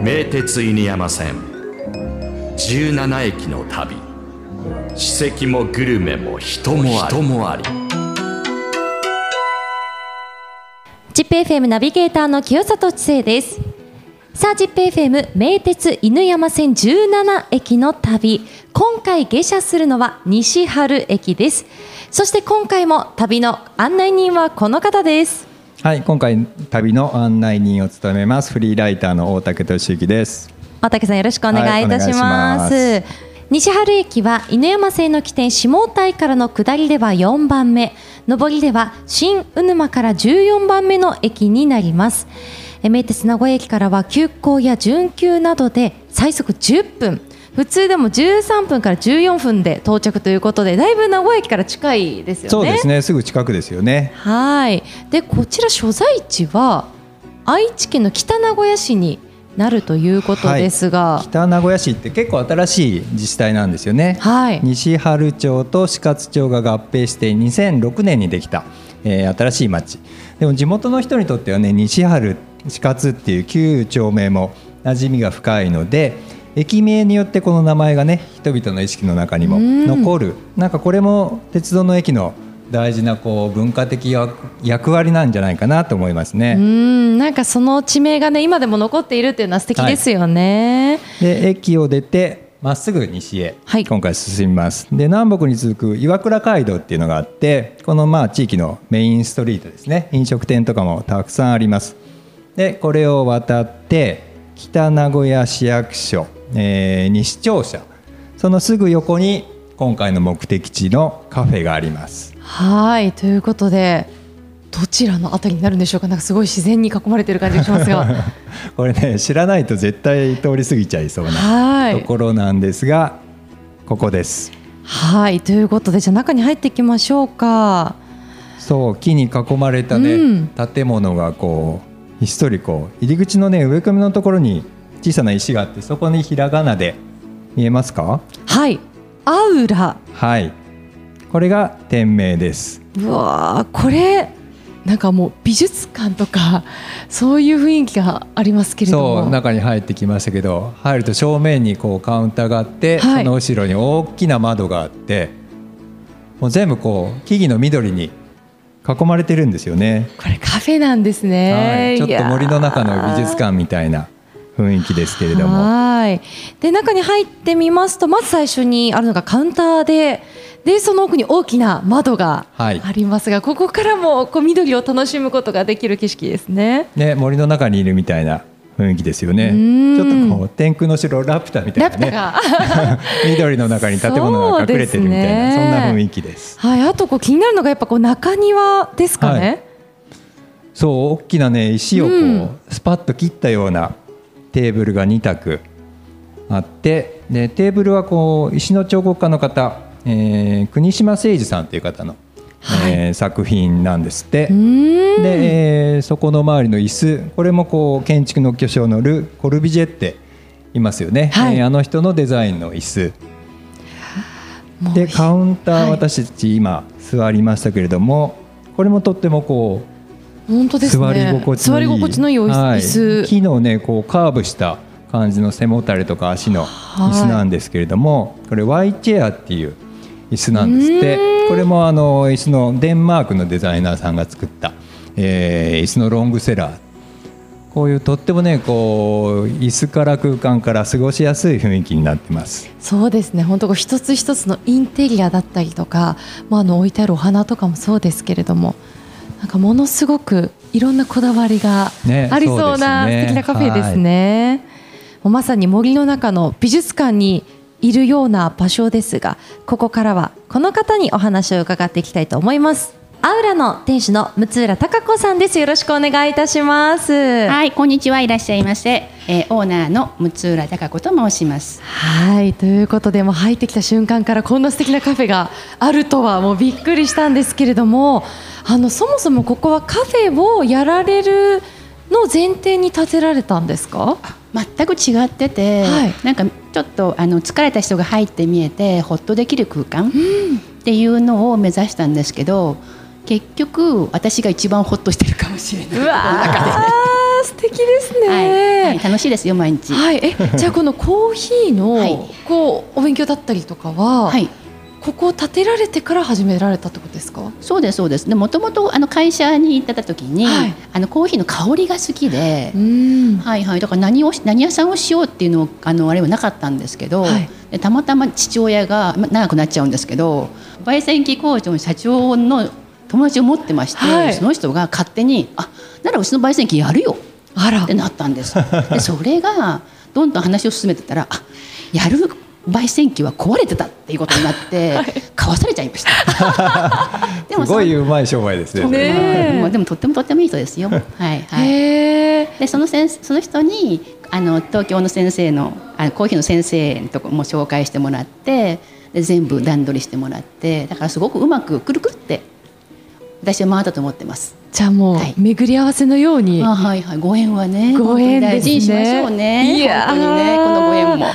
名鉄犬山線。17駅の旅。史跡もグルメも人もあり。人もあり。ZIPFM ナビゲーターの清里知世です。さあ ZIPFM 名鉄犬山線17駅の旅。今回下車するのは西春駅です。そして今回も旅の案内人はこの方ですはい、今回旅の案内人を務めますフリーライターの大竹俊之です。大竹さんよろしくお願いいたします,、はいお願いし西春駅は犬山線の起点下台からの下りでは4番目。上りでは新鵜沼から14番目の駅になります。え名鉄名古屋駅からは急行や準急などで最速10分普通でも13分から14分で到着ということでだいぶ名古屋駅から近いですよねそうですね、すぐ近くですよね。はい。でこちら所在地は愛知県の北名古屋市になるということですが、北名古屋市って結構新しい自治体なんですよね。はい。西春町と四勝町が合併して2006年にできた、えー新しい町でも地元の人にとってはね西春四勝っていう旧町名も馴染みが深いので駅名によってこの名前がね人々の意識の中にもうん。残る。なんかこれも鉄道の駅の大事なこう文化的役役割なんじゃないかなと思いますうね。ん、なんかその地名がね今でも残っているっていうのは素敵ですよね。で駅を出てまっすぐ西へはい。今回進みます、で南北に続く岩倉街道っていうのがあってこのまあ地域のメインストリートですね。飲食店とかもたくさんあります。でこれを渡って北名古屋市役所、えー西庁舎そのすぐ横に今回の目的地のカフェがあります。はいということでどちらのあたりになるんでしょうか。なんかすごい自然に囲まれてる感じがしますが。これね知らないと絶対通り過ぎちゃいそうなはい。ところなんですがここです。はいということでじゃあ中に入っていきましょうか。そう木に囲まれたね、うん。建物がこうひっそりこう入り口のね植え込みのところに小さな石があってそこにひらがなで見えますか？はい。アウラはい。これが店名です。うわー。これなんかもう美術館とかそういう雰囲気がありますけれども。そう中に入ってきましたけど入ると正面にこうカウンターがあって、はい。その後ろに大きな窓があってもう全部こう木々の緑に囲まれてるんですよね、これカフェなんですね、はい、ちょっと森の中の美術館館みたいな雰囲気ですけれどもはいで中に入ってみますとまず最初にあるのがカウンターででその奥に大きな窓がはいありますが、ここからもこう緑を楽しむことができる景色ですね。ね、森の中にいるみたいな雰囲気ですよね。うんちょっとこう天空の城ラピュタみたいなね。緑の中に建物が隠れてるみたいなそ,、そんな雰囲気です。はい、あとこう気になるのがやっぱこう中庭ですかね。そう大きなね石をこう、うんスパッと切ったようなテーブルが2択あってでテーブルはこう石の彫刻家の方、えー国島誠二さんという方の、はい。えー作品なんですって。で、えーそこの周りの椅子これもこう建築の巨匠のル・コルビジェっていますよね、はい。えーあの人のデザインの椅子。でカウンター、はい。私たち今座りましたけれどもこれもとってもこう、本当ですね。座り心地のいい。座り心地のいいお椅子。はい。木のねこうカーブした感じの背もたれとか足の椅子なんですけれども、これ Y チェアっていう椅子なんですって。これもあの椅子のデンマークのデザイナーさんが作った、えー椅子のロングセラー。こういうとってもねこう椅子から空間から過ごしやすい雰囲気になってます。そうですね。本当こう一つ一つのインテリアだったりとか、まあ、あの置いてあるお花とかもそうですけれどもなんかものすごくいろんなこだわりがねありそうな素敵なカフェですね。もうまさに森の中の美術館にいるような場所ですがここからはこの方にお話を伺っていきたいと思います。アウラの店主の六浦貴子さんです。よろしくお願いいたします。はい、こんにちは、いらっしゃいませ。えー、オーナーの六浦貴子と申します。はいということでもう入ってきた瞬間からこんな素敵なカフェがあるとはもうびっくりしたんですけれどもあのそもそもここはカフェをやられるの前提に建てられたんですか？全く違ってて、はい。なんかちょっとあの疲れた人が入って見えてほっとできる空間っていうのを目指したんですけど、結局私が一番ホッとしてるかもしれない。うわ敵ですね、はい、はい、楽しいですよ毎日。はい、え じゃあこのコーヒーの、はい。こうお勉強だったりとかは、はい、ここを建てられてから始められたってことですか？そうですそうです。でもともとあの会社に行ってた時に、はい。あのコーヒーの香りが好きで、ん。はいはい。だから何をし何屋さんをしようっていうのをあのあれはなかったんですけど、はい。でたまたま父親がま長くなっちゃうんですけど、焙煎機工場の社長の友達を持ってまして、はい。その人が勝手にあならうちの焙煎機やるよってなったんです。で それがどんどん話を進めてたらあやる焙煎機は壊れてたっていうことになって、買わされちゃいました。ですごいうまい商売ですね。ねえまあでもとってもとってもいい人ですよ。はいはい。でその先生その人にあの東京の先生のあのコーヒーの先生のとこも紹介してもらってで全部段取りしてもらってだからすごくうまくくるくるって私は回ったと思ってます。じゃあもう、はい。巡り合わせのように。あはいはい。ご縁はねご縁大事にしましょうね。いやー。本当にねこのご縁も。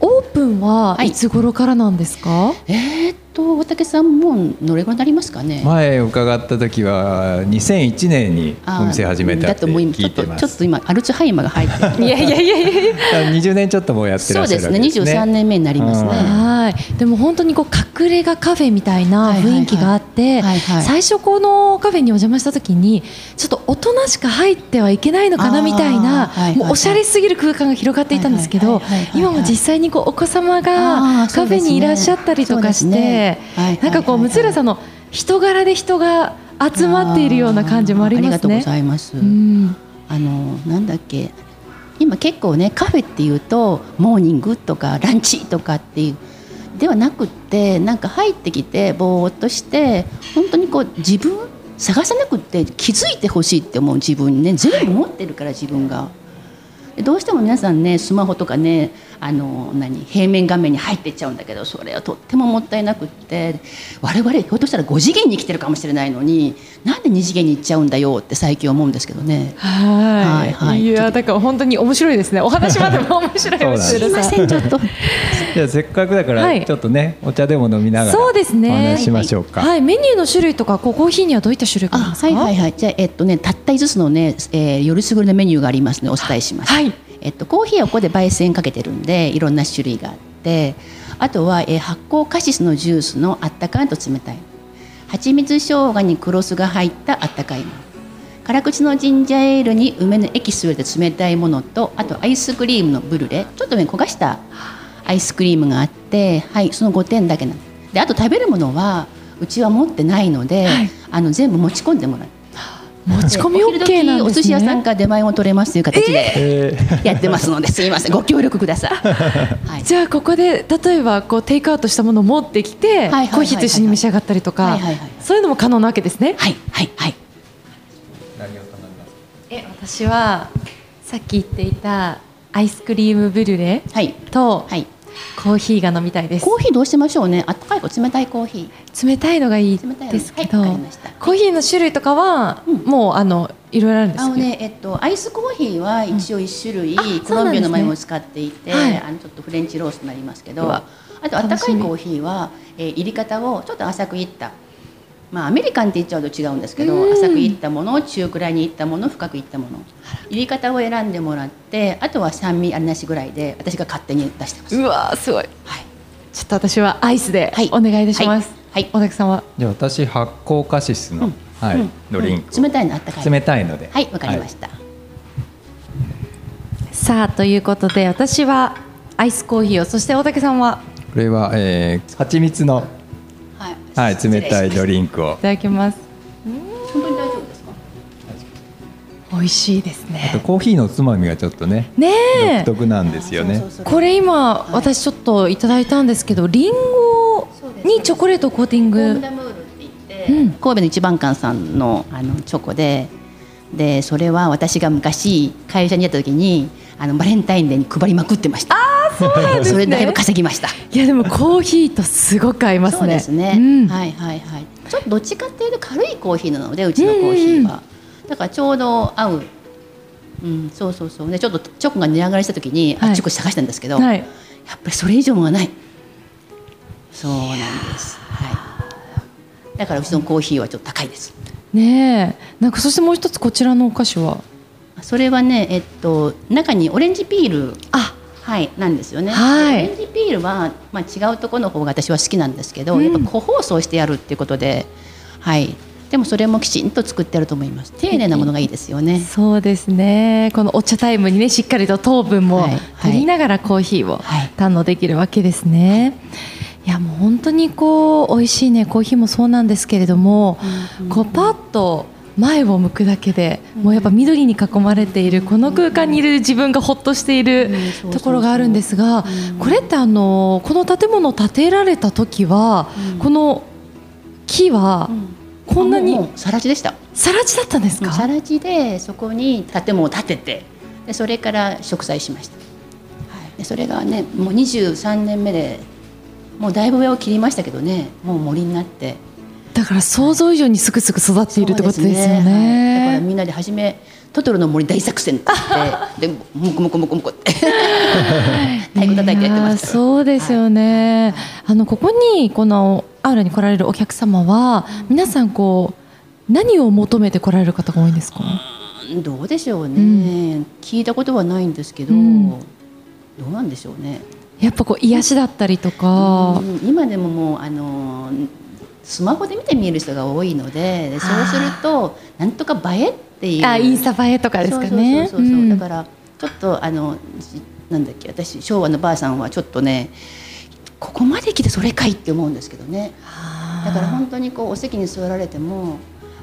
オープンははい。いつ頃からなんですか、えーっと大竹さんもうどれぐらいになりますかね？前伺った時は2001年にお店始めたってだと思いちょっと聞いてます。ちょっと今アルツハイマーが入ってる。いやいやいやいやいや20年ちょっともうやってらっしゃるそうですね。わけですね。23年目になりますね。はいでも本当にこう隠れ家カフェみたいな雰囲気があって、最初このカフェにお邪魔した時にちょっと大人しか入ってはいけないのかなみたいなあーはいはいはいもうおしゃれすぎる空間が広がっていたんですけど今も実際にこうお子様あがカフェにいらっしゃったりとかしそうですはいなんかこう六浦さんの人柄で人が集まっているような感じもありますねありがとうご。ざいます。うんあのなんだっけ今結構ねカフェっていうとモーニングとかランチとかっていうではなくってなんか入ってきてぼーっとして本当にこう自分探さなくって気づいてほしいって思う自分にね全部持ってるから自分が。でどうしても皆さんねスマホとかねあの何平面画面に入っていっちゃうんだけどそれはとってももったいなくって我々ひょっとしたら5次元に来てるかもしれないのになんで2次元に行っちゃうんだよって最近思うんですけどね。はい、はいはい。いやだから本当に面白いですね。お話までも面白いです。すいませんちょっと じゃあせっかくだかはい。らちょっとね、お茶でも飲みながらそうですね。お話ししましょうか。はい、メニューの種類とかこうコーヒーにはどういった種類がありあますか？はいはいはい。じゃあえっとねたった5つのね、えー、よりすぐりのメニューがありますのでお伝えします。はい。えっとコーヒーはここで焙煎かけてるんでいろんな種類があってあとは、えー、発酵カシスのジュースのあったかいと冷たい。蜂蜜生姜にクロスが入ったあったかいもの。辛口のジンジャーエールに梅のエキスを入れて冷たいものとあとアイスクリームのブルレ。ちょっとね焦がしたアイスクリームがあってはいその5点だけなんであと食べるものはうちは持ってないので、はい。あの全部持ち込んでもらう。持ち込み OK なんですね。時お寿司屋さんから出前も取れますという形でえー。やってますので、すみません。ご協力ください。はい。じゃあここで例えばこうテイクアウトしたものを持ってきてコーヒーと一緒に召し上がったりとかはいはいはい。そういうのも可能なわけですね。はいはいはい。え私はさっき言っていたアイスクリームブリュレはい。とはい。コーヒーが飲みたいです。コーヒーどうしましょうね。あったかいか冷たいコーヒー。冷たいのがいいですけど、はいコーヒーの種類とかは、うんもうあのいろいろあるんですあのねえっとアイスコーヒーは一応一種類、あコロンビアの豆を使っていて、はいあのちょっとフレンチローストになりますけど、あとあったかいコーヒーは、えー入り方をちょっと浅くいった。まあ、アメリカンって言っちゃうと違うんですけどうん。浅くいったもの中くらいにいったもの深くいったもの。入り方を選んでもらってあとは酸味ありなしぐらいで私が勝手に出してます。うわーすごい。はい。ちょっと私はアイスではい。お願いいたします。はい。はい。さんはじゃあ私発酵カシスの、はいうん。ドリンクを、うん。冷たいのあったかい。冷たいので。はいわかりました、さあということで私はアイスコーヒーをそして大竹さんは？これは、えー、蜂蜜の、はいはい、冷たいドリンクを。いただきます。本当に大丈夫ですか？美味しいですあとね。コーヒーのつまみがちょっとねねえ。独特なんですよね。これ今、はい私ちょっといただいたんですけどリンゴにチョコレートをコーティング。うん。神戸の一番館さんのあのチョコででそれは私が昔会社にやった時にあのバレンタインデーに配りまくってました。あそれだいぶ稼ぎました。いやでもコーヒーとすごく合いますね。そうですね、うん。はいはいはい。ちょっとどっちかっていうと軽いコーヒーなのでうちのコーヒーは、だからちょうど合う。うん、そうそうそう。でちょっとチョコが値上がりした時に、はい。あっちこっち探したんですけど、はい。やっぱりそれ以上はない。そうなんです、はだからうちのコーヒーはちょっと高いです。ねえ。なんかそしてもう一つこちらのお菓子は？それはねえっと中にオレンジピール。あはいなんですよね、はい。でオレンジピールは、まあ、違うところの方が私は好きなんですけど、うん。やっぱ個包装してやるっていうことではい。でもそれもきちんと作ってあると思います。丁寧なものがいいですよね。そうですね。このお茶タイムにねしっかりと糖分も取りながらコーヒーをはい。堪能できるわけですね。いやもう本当にこう美味しいねコーヒーもそうなんですけれども、こうパッと前を向くだけで、もうやっぱ緑に囲まれているこの空間にいる自分がほっとしているところがあるんですが、これってあのこの建物建てられた時は、この木はこんなに更地でした。更地だったんですか？更地でそこに建物を建ててでそれから植栽しました、はい、でそれがねもう23年目でもうだいぶ上を切りましたけどねもう森になってだから想像以上にすくすく育っているってことですよそうはい、だからね。みんなで初めトトロの森大作戦って言ってでもこもこもこもこって。太鼓叩いてやってました。そうですよね。あのここにこのアウラに来られるお客様は皆さんこう何を求めて来られる方が多いんですか？うんどうでしょうね、う聞いたことはないんですけど、うん。どうなんでしょうね。やっぱこう癒しだったりとか。う。ん。今でももうあのースマホで見て見える人が多いのででそうするとなんとか映えっていう。あインスタ映えとかですかね。そうそうそうそう、うん。だからちょっとあのしなんだっけ私昭和のばあさんはちょっとねここまで来てそれかいって思うんですけどね。だから本当にこうお席に座られても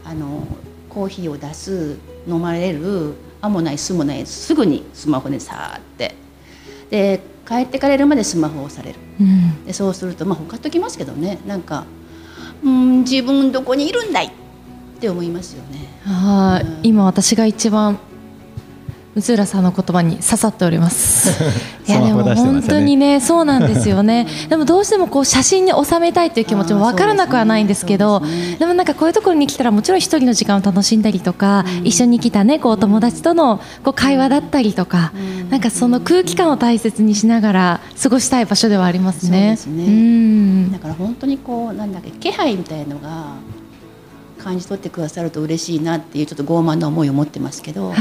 あのコーヒーを出す飲まれるあもないすもないすぐにスマホでさーって。で帰ってかれるまでスマホをされる。うん。でそうするとまあ他ときますけどね。なんかうん自分どこにいるんだいって思いますよね。はいうん今私が一番六浦さんの言葉に刺さっております。いやでも本当にねそうなんですよね。でもどうしてもこう写真に収めたいという気持ちもわからなくはないんですけど、ですね。でもなんかこういうところに来たらもちろん一人の時間を楽しんだりとか、一緒に来たねこうお友達とのこう会話だったりとか、なんかその空気感を大切にしながら過ごしたい場所ではありますね。すね。うん。だから本当にこうなんだっけ気配みたいのが感じ取ってくださると嬉しいなっていうちょっと傲慢な思いを持ってますけど、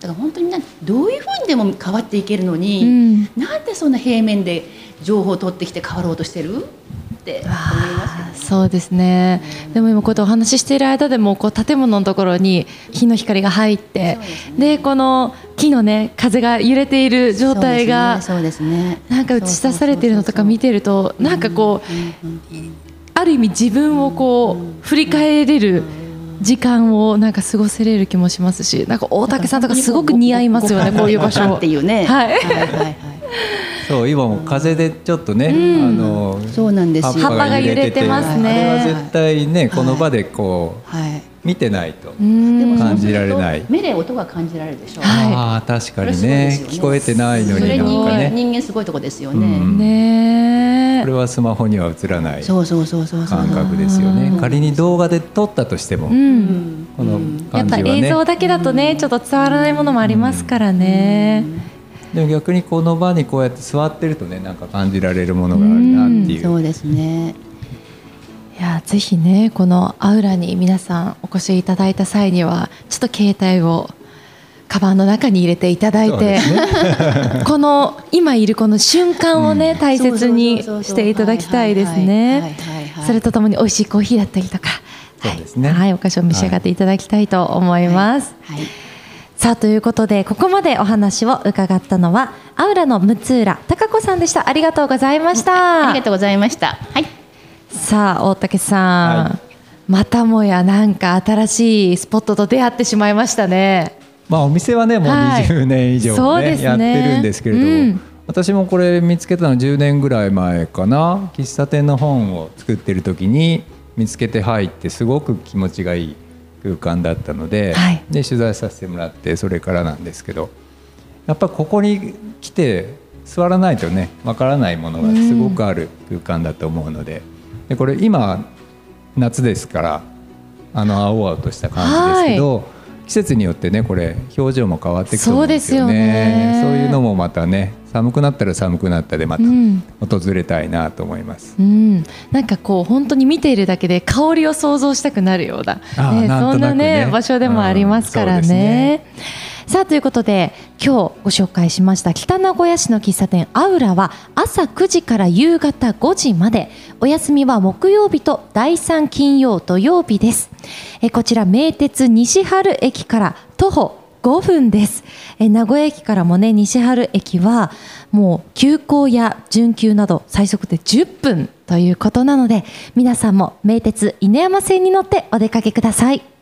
だかはい。ら本当になどういうふうにでも変わっていけるのに、うん。なんでそんな平面で情報を取ってきて変わろうとしてる？って思いますけどねそうですね、でも今こうやってお話ししている間でもこう建物のところに日の光が入ってですで,、ねこの木のね風が揺れている状態がそうですね。なんか映し出されているのとか見てるとなんかこううんうんある意味自分をこう振り返れる時間をなんか過ごせれる気もしますしなんか大竹さんとかすごく似合いますよねこういう場所。っていうね。はい。はいはいはいそう今も風でちょっとね、うん。あのそうなんですよ。葉っぱが揺れてますね。あれは絶対ねこの場でこうはい。見てないと、うん。でも感じられない。目で音が感じられるでしょ。はい。ああ確かにね。ね。聞こえてないのになん人間かね人間すごいとこですよね、うん。ねこれはスマホには映らないそうそうそうそうそう。感覚ですよね。うん。仮に動画で撮ったとしても、ううん。んこのやっぱ映像だけだとねちょっと伝わらないものもありますからね。でも逆にこの場にこうやって座ってるとねなんか感じられるものがあるなっていう。そうですね。いやぜひねこのアウラに皆さんお越しいただいた際にはちょっと携帯をカバンの中に入れていただいてね。この今いるこの瞬間をね、大切にしていただきたいですね。それとともに美味しいコーヒーだったりとか、ね。はい、はい、お菓子を召し上がっていただきたいと思います。はい。さあということでここまでお話を伺ったのはアウラの六浦貴子さんでした。ありがとうございました。ありがとうございました。はい。さあ大竹さん、はい。またもやなんか新しいスポットと出会ってしまいましたねまあお店はねもうはい。20年以上ね,、そうですね。やってるんですけれども、うん。私もこれ見つけたの10年ぐらい前かな。喫茶店の本を作ってる時に見つけて入ってすごく気持ちがいい空間だったので,、はい。で取材させてもらってそれからなんですけどやっぱここに来て座らないとねわからないものがすごくある空間だと思うので,、でこれ今夏ですからあの青々とした感じですけど、季節によってねこれ表情も変わってくるんですよそうですよね。ねそういうのもまたね寒くなったら寒くなったでまたうん。訪れたいなと思います。うん、なんかこう本当に見ているだけで香りを想像したくなるような、ねなんとなくね。そんなね場所でもありますからうんそうね。さあということで今日ご紹介しました北名古屋市の喫茶店アウラは朝9時から夕方5時までお休みは木曜日と第3金曜土曜日です。えこちら名鉄西春駅から徒歩5分です。え名古屋駅からもね西春駅はもう急行や準急など最速で10分ということなので皆さんも名鉄犬山線に乗ってお出かけください。